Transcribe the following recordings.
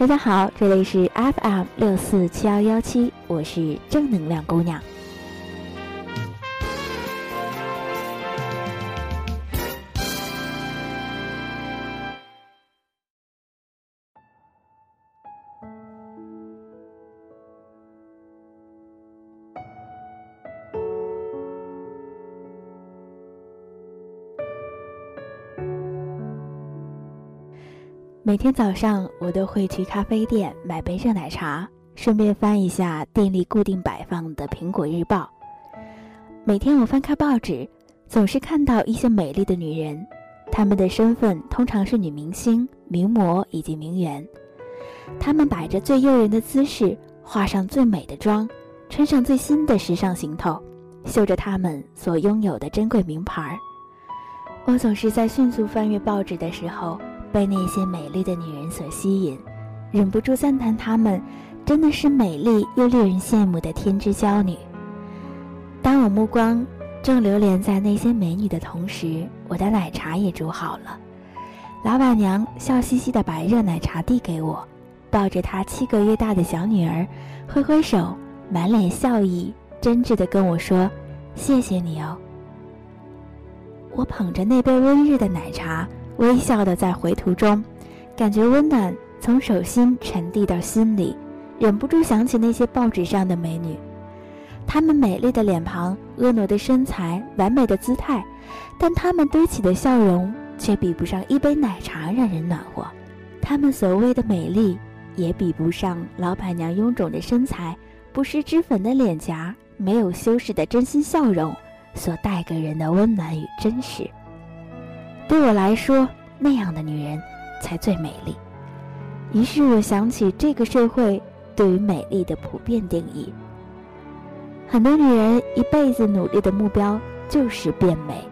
大家好，这里是 FM 六四七幺幺七，我是正能量姑娘。每天早上，我都会去咖啡店买杯热奶茶，顺便翻一下店里固定摆放的《苹果日报》。每天我翻开报纸，总是看到一些美丽的女人，她们的身份通常是女明星、名模以及名媛。她们摆着最诱人的姿势，化上最美的妆，穿上最新的时尚行头，秀着她们所拥有的珍贵名牌儿。我总是在迅速翻阅报纸的时候。被那些美丽的女人所吸引，忍不住赞叹她们真的是美丽又令人羡慕的天之娇女。当我目光正流连在那些美女的同时，我的奶茶也煮好了。老板娘笑嘻嘻地把热奶茶递给我，抱着她七个月大的小女儿，挥挥手，满脸笑意，真挚地跟我说：“谢谢你哦。”我捧着那杯温热的奶茶。微笑的在回途中，感觉温暖从手心传递到心里，忍不住想起那些报纸上的美女，她们美丽的脸庞、婀娜的身材、完美的姿态，但她们堆起的笑容却比不上一杯奶茶让人暖和。她们所谓的美丽，也比不上老板娘臃肿的身材、不施脂粉的脸颊、没有修饰的真心笑容所带给人的温暖与真实。对我来说，那样的女人才最美丽。于是我想起这个社会对于美丽的普遍定义：很多女人一辈子努力的目标就是变美，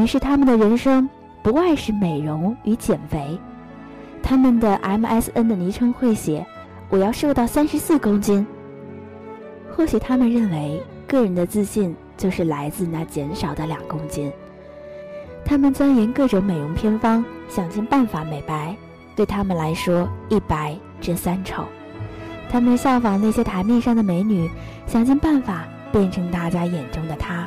于是她们的人生不外是美容与减肥。她们的 MSN 的昵称会写：“我要瘦到三十四公斤。”或许她们认为，个人的自信就是来自那减少的两公斤。他们钻研各种美容偏方，想尽办法美白。对他们来说，一白遮三丑。他们效仿那些台面上的美女，想尽办法变成大家眼中的她。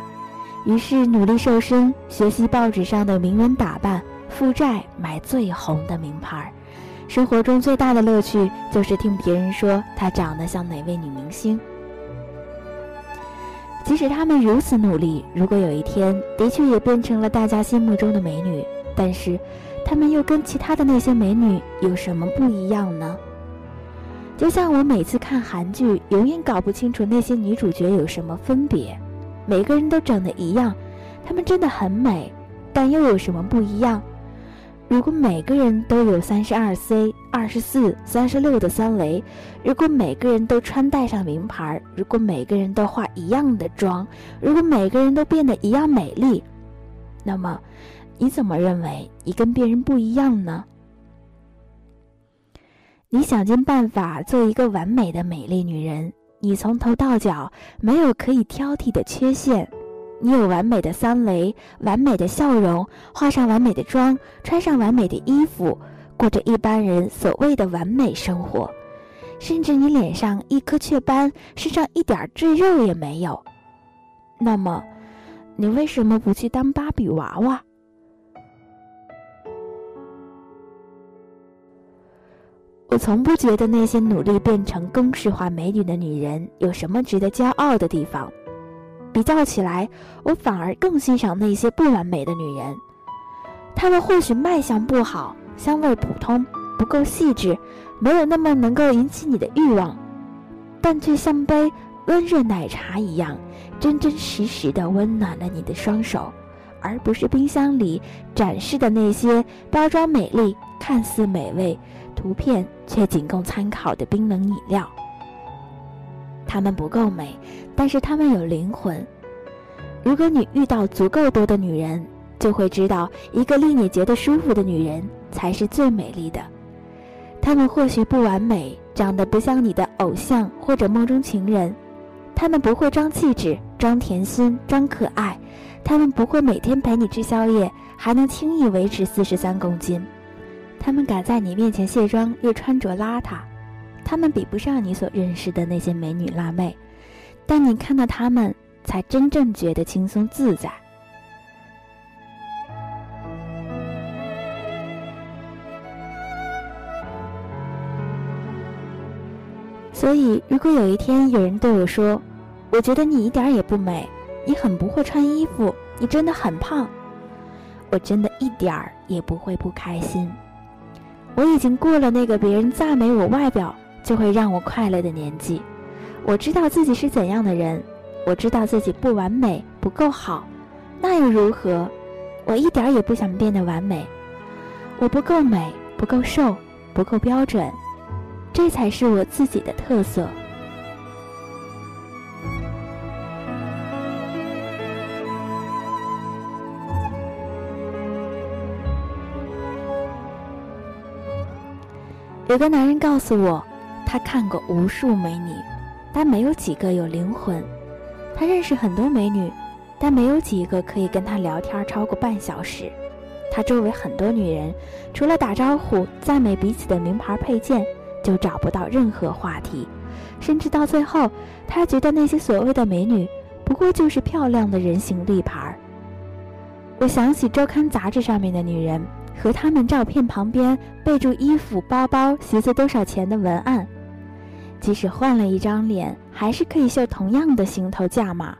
于是努力瘦身，学习报纸上的名人打扮，负债买最红的名牌。生活中最大的乐趣就是听别人说她长得像哪位女明星。即使她们如此努力，如果有一天的确也变成了大家心目中的美女，但是，她们又跟其他的那些美女有什么不一样呢？就像我每次看韩剧，永远搞不清楚那些女主角有什么分别。每个人都长得一样，她们真的很美，但又有什么不一样？如果每个人都有三十二 C、二十四、三十六的三围，如果每个人都穿戴上名牌，如果每个人都化一样的妆，如果每个人都变得一样美丽，那么，你怎么认为你跟别人不一样呢？你想尽办法做一个完美的美丽女人，你从头到脚没有可以挑剔的缺陷。你有完美的三围，完美的笑容，化上完美的妆，穿上完美的衣服，过着一般人所谓的完美生活，甚至你脸上一颗雀斑，身上一点赘肉也没有。那么，你为什么不去当芭比娃娃？我从不觉得那些努力变成公式化美女的女人有什么值得骄傲的地方。比较起来，我反而更欣赏那些不完美的女人。她们或许卖相不好，香味普通，不够细致，没有那么能够引起你的欲望，但却像杯温热奶茶一样，真真实实的温暖了你的双手，而不是冰箱里展示的那些包装美丽、看似美味、图片却仅供参考的冰冷饮料。她们不够美，但是她们有灵魂。如果你遇到足够多的女人，就会知道，一个令你觉得舒服的女人才是最美丽的。她们或许不完美，长得不像你的偶像或者梦中情人，她们不会装气质、装甜心、装可爱，她们不会每天陪你吃宵夜，还能轻易维持四十三公斤，他们敢在你面前卸妆又穿着邋遢，他们比不上你所认识的那些美女辣妹，但你看到他们，才真正觉得轻松自在。所以，如果有一天有人对我说：“我觉得你一点也不美，你很不会穿衣服，你真的很胖。”我真的一点儿也不会不开心。我已经过了那个别人赞美我外表就会让我快乐的年纪。我知道自己是怎样的人，我知道自己不完美，不够好，那又如何？我一点也不想变得完美。我不够美，不够瘦，不够标准。这才是我自己的特色。有个男人告诉我，他看过无数美女，但没有几个有灵魂。他认识很多美女，但没有几个可以跟他聊天超过半小时。他周围很多女人，除了打招呼、赞美彼此的名牌配件。就找不到任何话题，甚至到最后，他觉得那些所谓的美女，不过就是漂亮的人形立牌。我想起周刊杂志上面的女人和她们照片旁边备注衣服、包包、鞋子多少钱的文案，即使换了一张脸，还是可以秀同样的行头价码。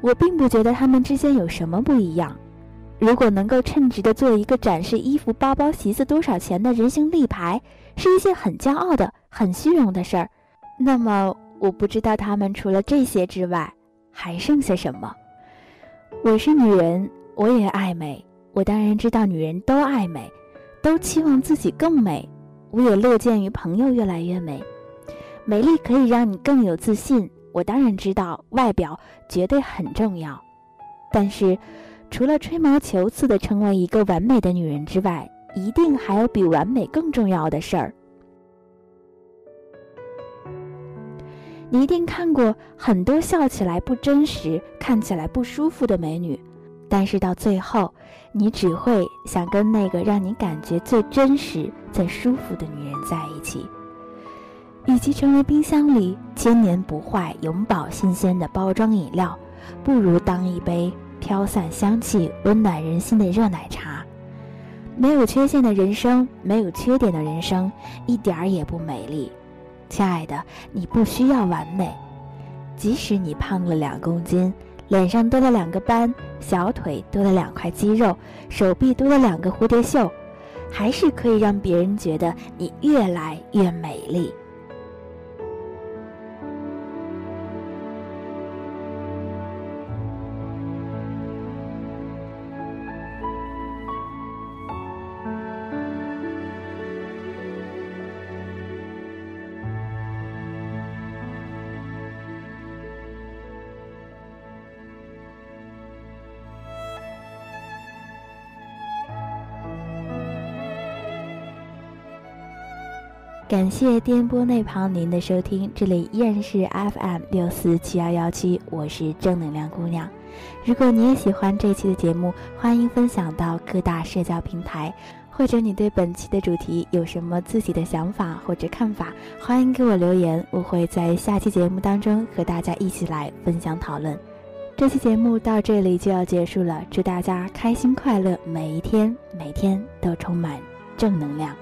我并不觉得他们之间有什么不一样。如果能够称职的做一个展示衣服、包包、鞋子多少钱的人形立牌，是一件很骄傲的、很虚荣的事儿，那么我不知道他们除了这些之外还剩下什么。我是女人，我也爱美，我当然知道女人都爱美，都期望自己更美。我也乐见于朋友越来越美，美丽可以让你更有自信。我当然知道外表绝对很重要，但是。除了吹毛求疵的成为一个完美的女人之外，一定还有比完美更重要的事儿。你一定看过很多笑起来不真实、看起来不舒服的美女，但是到最后，你只会想跟那个让你感觉最真实、最舒服的女人在一起。以及成为冰箱里千年不坏、永葆新鲜的包装饮料，不如当一杯。飘散香气、温暖人心的热奶茶，没有缺陷的人生，没有缺点的人生，一点儿也不美丽。亲爱的，你不需要完美，即使你胖了两公斤，脸上多了两个斑，小腿多了两块肌肉，手臂多了两个蝴蝶袖，还是可以让别人觉得你越来越美丽。感谢电波那旁您的收听，这里依然是 FM 六四七幺幺七，我是正能量姑娘。如果你也喜欢这期的节目，欢迎分享到各大社交平台，或者你对本期的主题有什么自己的想法或者看法，欢迎给我留言，我会在下期节目当中和大家一起来分享讨论。这期节目到这里就要结束了，祝大家开心快乐，每一天每天都充满正能量。